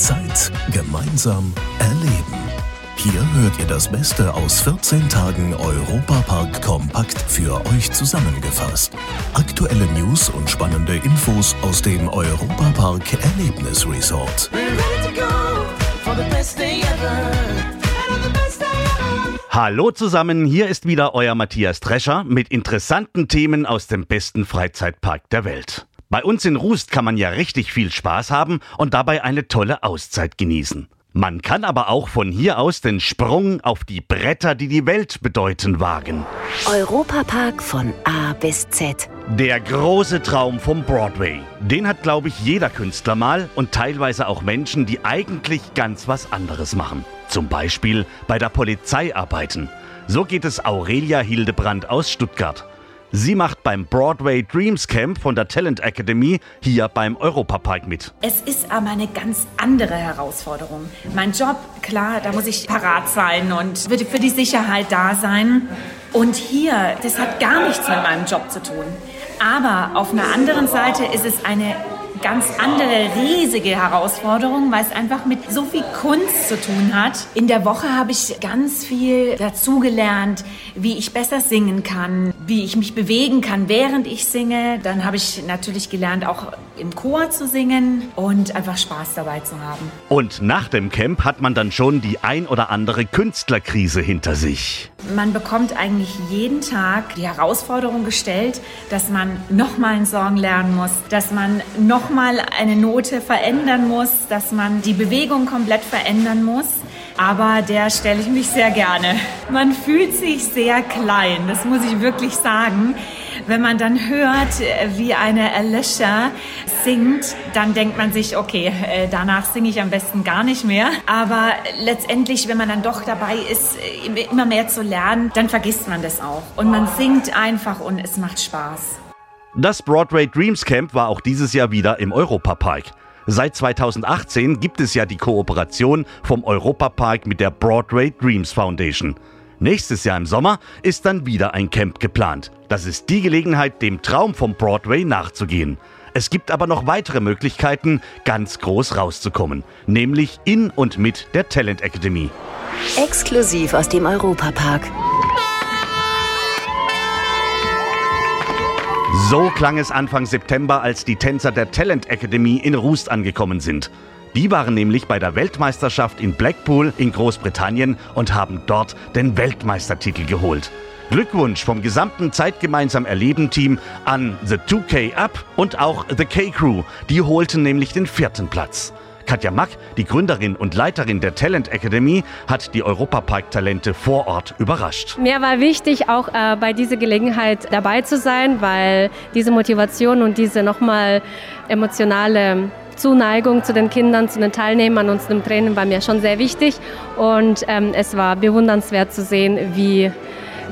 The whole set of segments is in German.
Zeit gemeinsam erleben. Hier hört ihr das Beste aus 14 Tagen Europapark kompakt für euch zusammengefasst. Aktuelle News und spannende Infos aus dem Europapark Erlebnisresort. Hallo zusammen, hier ist wieder euer Matthias Drescher mit interessanten Themen aus dem besten Freizeitpark der Welt. Bei uns in Rust kann man ja richtig viel Spaß haben und dabei eine tolle Auszeit genießen. Man kann aber auch von hier aus den Sprung auf die Bretter, die die Welt bedeuten, wagen. Europapark von A bis Z. Der große Traum vom Broadway. Den hat, glaube ich, jeder Künstler mal und teilweise auch Menschen, die eigentlich ganz was anderes machen. Zum Beispiel bei der Polizei arbeiten. So geht es Aurelia Hildebrand aus Stuttgart. Sie macht beim Broadway Dreams Camp von der Talent Academy hier beim Europapark mit. Es ist aber eine ganz andere Herausforderung. Mein Job, klar, da muss ich parat sein und würde für die Sicherheit da sein. Und hier, das hat gar nichts mit meinem Job zu tun. Aber auf einer anderen Seite ist es eine ganz andere, riesige Herausforderung, weil es einfach mit so viel Kunst zu tun hat. In der Woche habe ich ganz viel dazugelernt, wie ich besser singen kann, wie ich mich bewegen kann, während ich singe. Dann habe ich natürlich gelernt, auch im Chor zu singen und einfach Spaß dabei zu haben. Und nach dem Camp hat man dann schon die ein oder andere Künstlerkrise hinter sich. Man bekommt eigentlich jeden Tag die Herausforderung gestellt, dass man nochmal einen Song lernen muss, dass man nochmal eine Note verändern muss, dass man die Bewegung komplett verändern muss. Aber der stelle ich mich sehr gerne. Man fühlt sich sehr klein, das muss ich wirklich sagen. Wenn man dann hört, wie eine Alicia singt, dann denkt man sich, okay, äh, danach singe ich am besten gar nicht mehr. Aber letztendlich, wenn man dann doch dabei ist, immer mehr zu lernen, dann vergisst man das auch. Und man singt einfach und es macht Spaß. Das Broadway Dreams Camp war auch dieses Jahr wieder im Europapark. Seit 2018 gibt es ja die Kooperation vom Europapark mit der Broadway Dreams Foundation. Nächstes Jahr im Sommer ist dann wieder ein Camp geplant. Das ist die Gelegenheit, dem Traum vom Broadway nachzugehen. Es gibt aber noch weitere Möglichkeiten, ganz groß rauszukommen, nämlich in und mit der Talent Academy. Exklusiv aus dem Europapark. So klang es Anfang September, als die Tänzer der Talent Academy in Rust angekommen sind. Die waren nämlich bei der Weltmeisterschaft in Blackpool in Großbritannien und haben dort den Weltmeistertitel geholt. Glückwunsch vom gesamten Zeitgemeinsam Erleben-Team an The 2K Up und auch The K-Crew. Die holten nämlich den vierten Platz. Katja Mack, die Gründerin und Leiterin der Talent Academy, hat die Europapark-Talente vor Ort überrascht. Mir war wichtig, auch äh, bei dieser Gelegenheit dabei zu sein, weil diese Motivation und diese nochmal emotionale Zuneigung zu den Kindern, zu den Teilnehmern und zu dem Training war mir schon sehr wichtig. Und ähm, es war bewundernswert zu sehen, wie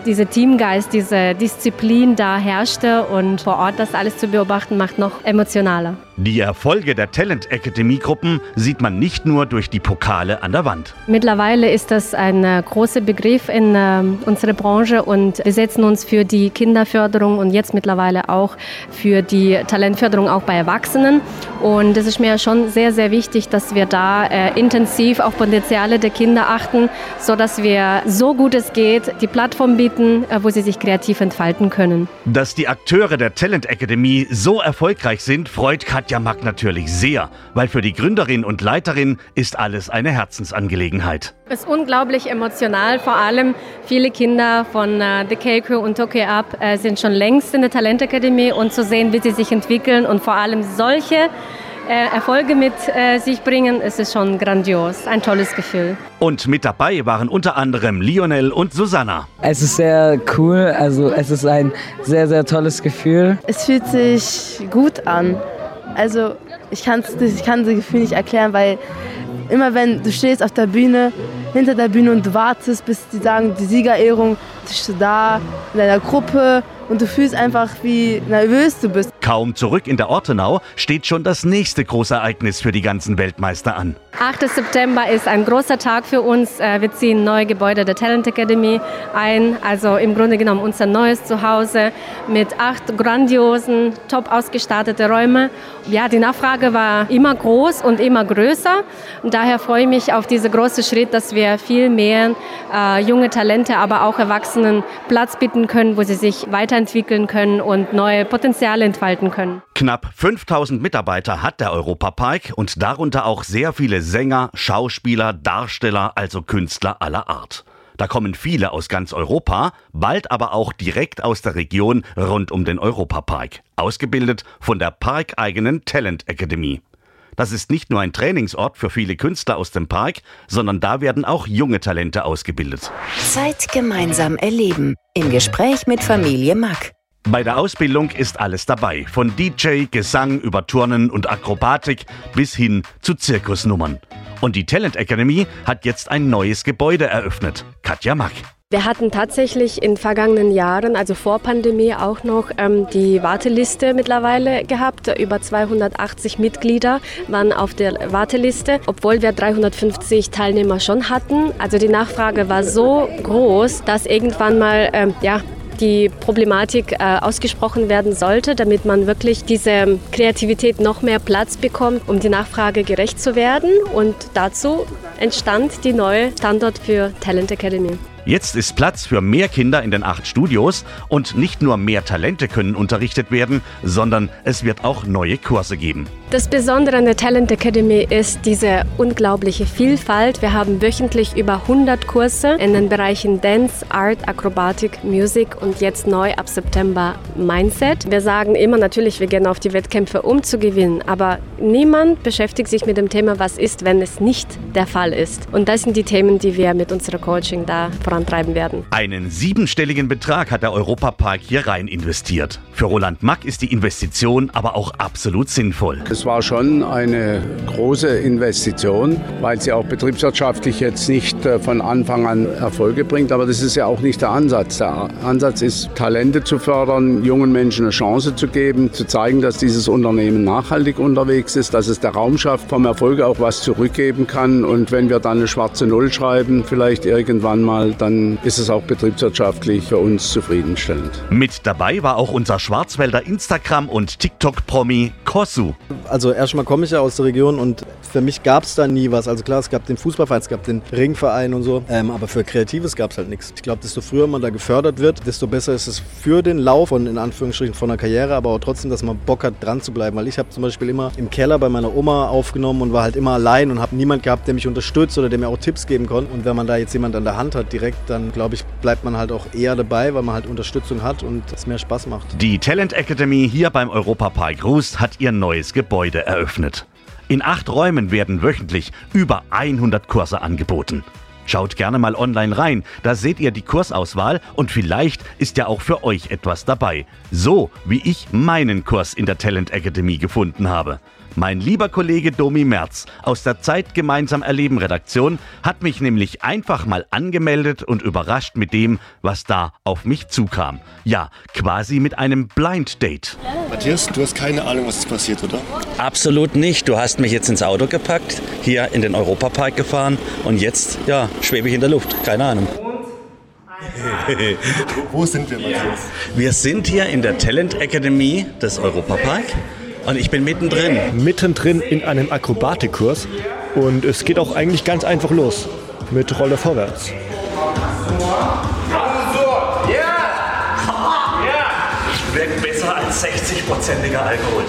dieser Teamgeist, diese Disziplin da herrschte und vor Ort das alles zu beobachten, macht noch emotionaler. Die Erfolge der Talent Academy Gruppen sieht man nicht nur durch die Pokale an der Wand. Mittlerweile ist das ein äh, großer Begriff in äh, unserer Branche und wir setzen uns für die Kinderförderung und jetzt mittlerweile auch für die Talentförderung auch bei Erwachsenen. Und es ist mir schon sehr, sehr wichtig, dass wir da äh, intensiv auf Potenziale der Kinder achten, sodass wir so gut es geht die Plattform bieten, äh, wo sie sich kreativ entfalten können. Dass die Akteure der Talent Academy so erfolgreich sind, freut Katja Katja Mack natürlich sehr, weil für die Gründerin und Leiterin ist alles eine Herzensangelegenheit. Es ist unglaublich emotional, vor allem viele Kinder von äh, The K-Crew und Tokyo Up äh, sind schon längst in der Talentakademie und zu sehen, wie sie sich entwickeln und vor allem solche äh, Erfolge mit äh, sich bringen, es ist schon grandios, ein tolles Gefühl. Und mit dabei waren unter anderem Lionel und Susanna. Es ist sehr cool, also es ist ein sehr, sehr tolles Gefühl. Es fühlt sich gut an. Also ich, kann's, ich kann das Gefühl nicht erklären, weil immer wenn du stehst auf der Bühne, hinter der Bühne und du wartest, bis die sagen, die Siegerehrung, du bist da in deiner Gruppe und du fühlst einfach, wie nervös du bist. Kaum zurück in der Ortenau steht schon das nächste Großereignis für die ganzen Weltmeister an. 8. September ist ein großer Tag für uns. Äh, wir ziehen neue Gebäude der Talent Academy ein. Also im Grunde genommen unser neues Zuhause mit acht grandiosen, top ausgestatteten Räumen. Ja, die Nachfrage war immer groß und immer größer. Und daher freue ich mich auf diesen großen Schritt, dass wir viel mehr äh, junge Talente, aber auch Erwachsenen Platz bieten können, wo sie sich weiterentwickeln können und neue Potenziale entfalten können. Knapp 5000 Mitarbeiter hat der Europapark und darunter auch sehr viele Sänger, Schauspieler, Darsteller, also Künstler aller Art. Da kommen viele aus ganz Europa, bald aber auch direkt aus der Region rund um den Europapark, ausgebildet von der parkeigenen Talent Academy. Das ist nicht nur ein Trainingsort für viele Künstler aus dem Park, sondern da werden auch junge Talente ausgebildet. Zeit gemeinsam erleben. Im Gespräch mit Familie Mack. Bei der Ausbildung ist alles dabei, von DJ, Gesang über Turnen und Akrobatik bis hin zu Zirkusnummern. Und die Talent Academy hat jetzt ein neues Gebäude eröffnet. Katja Mack. Wir hatten tatsächlich in vergangenen Jahren, also vor Pandemie, auch noch ähm, die Warteliste mittlerweile gehabt. Über 280 Mitglieder waren auf der Warteliste, obwohl wir 350 Teilnehmer schon hatten. Also die Nachfrage war so groß, dass irgendwann mal ähm, ja, die Problematik äh, ausgesprochen werden sollte, damit man wirklich diese Kreativität noch mehr Platz bekommt, um die Nachfrage gerecht zu werden. Und dazu entstand die neue Standort für Talent Academy. Jetzt ist Platz für mehr Kinder in den acht Studios und nicht nur mehr Talente können unterrichtet werden, sondern es wird auch neue Kurse geben. Das Besondere an der Talent Academy ist diese unglaubliche Vielfalt. Wir haben wöchentlich über 100 Kurse in den Bereichen Dance, Art, Akrobatik, Musik und jetzt neu ab September Mindset. Wir sagen immer natürlich, wir gehen auf die Wettkämpfe, um zu gewinnen, aber niemand beschäftigt sich mit dem Thema, was ist, wenn es nicht der Fall ist. Und das sind die Themen, die wir mit unserer Coaching da vorantreiben werden. Einen siebenstelligen Betrag hat der Europapark hier rein investiert. Für Roland Mack ist die Investition aber auch absolut sinnvoll. Es war schon eine große Investition, weil sie auch betriebswirtschaftlich jetzt nicht äh, von Anfang an Erfolge bringt. Aber das ist ja auch nicht der Ansatz. Der Ansatz ist, Talente zu fördern, jungen Menschen eine Chance zu geben, zu zeigen, dass dieses Unternehmen nachhaltig unterwegs ist, dass es der Raum schafft, vom Erfolg auch was zurückgeben kann. Und wenn wir dann eine schwarze Null schreiben, vielleicht irgendwann mal, dann ist es auch betriebswirtschaftlich für uns zufriedenstellend. Mit dabei war auch unser Schwarzwälder Instagram- und TikTok-Promi Kosu. Also erstmal komme ich ja aus der Region und für mich gab es da nie was. Also klar, es gab den Fußballverein, es gab den Ringverein und so, ähm, aber für Kreatives gab es halt nichts. Ich glaube, desto früher man da gefördert wird, desto besser ist es für den Lauf von, in Anführungsstrichen, von der Karriere, aber auch trotzdem, dass man Bock hat, dran zu bleiben. Weil ich habe zum Beispiel immer im Keller bei meiner Oma aufgenommen und war halt immer allein und habe niemand gehabt, der mich unterstützt oder der mir auch Tipps geben konnte. Und wenn man da jetzt jemand an der Hand hat direkt, dann glaube ich, bleibt man halt auch eher dabei, weil man halt Unterstützung hat und es mehr Spaß macht. Die Talent Academy hier beim Europapark Rust hat ihr neues Gebäude eröffnet. In acht Räumen werden wöchentlich über 100 Kurse angeboten. Schaut gerne mal online rein, da seht ihr die Kursauswahl und vielleicht ist ja auch für euch etwas dabei. So wie ich meinen Kurs in der Talent Academy gefunden habe. Mein lieber Kollege Domi Merz aus der Zeit Gemeinsam Erleben Redaktion hat mich nämlich einfach mal angemeldet und überrascht mit dem, was da auf mich zukam. Ja, quasi mit einem Blind Date. Matthias, du hast keine Ahnung, was jetzt passiert, oder? Absolut nicht. Du hast mich jetzt ins Auto gepackt, hier in den Europapark gefahren und jetzt, ja, schwebe ich in der Luft. Keine Ahnung. Wo sind wir, Matthias? Wir sind hier in der Talent Academy des Europapark und ich bin mittendrin. Mittendrin in einem Akrobatikkurs und es geht auch eigentlich ganz einfach los mit Rolle vorwärts. Wirkt besser als 60-prozentiger Alkohol.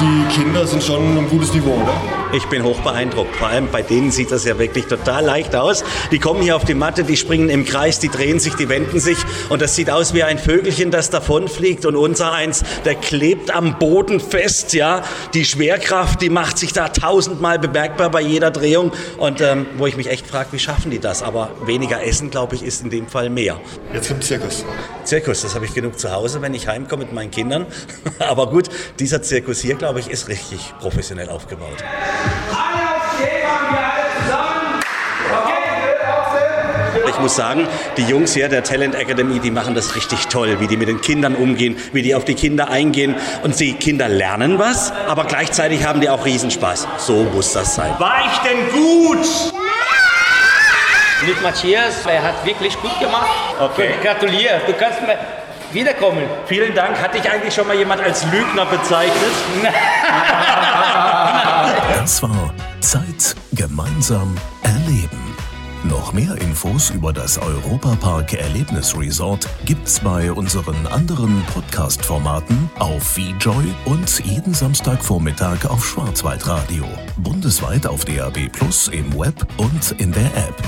Die Kinder sind schon ein gutes Niveau, oder? Ich bin hoch beeindruckt. Vor allem bei denen sieht das ja wirklich total leicht aus. Die kommen hier auf die Matte, die springen im Kreis, die drehen sich, die wenden sich und das sieht aus wie ein Vögelchen, das davonfliegt und unser eins, der klebt am Boden fest, ja. Die Schwerkraft, die macht sich da tausendmal bemerkbar bei jeder Drehung und ähm, wo ich mich echt frage, wie schaffen die das? Aber weniger Essen, glaube ich, ist in dem Fall mehr. Jetzt kommt Zirkus. Zirkus, das habe ich genug zu Hause, wenn ich heimkomme mit meinen Kindern. Aber gut, dieser Zirkus hier, glaube ich, ist richtig professionell aufgebaut. Ich muss sagen, die Jungs hier der Talent Academy, die machen das richtig toll, wie die mit den Kindern umgehen, wie die auf die Kinder eingehen. Und die Kinder lernen was, aber gleichzeitig haben die auch Riesenspaß. So muss das sein. War ich denn gut? Mit Matthias, er hat wirklich gut gemacht. Okay. Gratuliere, du kannst mir wiederkommen. Vielen Dank. Hat dich eigentlich schon mal jemand als Lügner bezeichnet? Das war Zeit gemeinsam erleben. Noch mehr Infos über das Europapark Erlebnisresort gibt's bei unseren anderen Podcast-Formaten auf VJoy und jeden Samstagvormittag auf Schwarzwaldradio. Bundesweit auf DAB Plus im Web und in der App.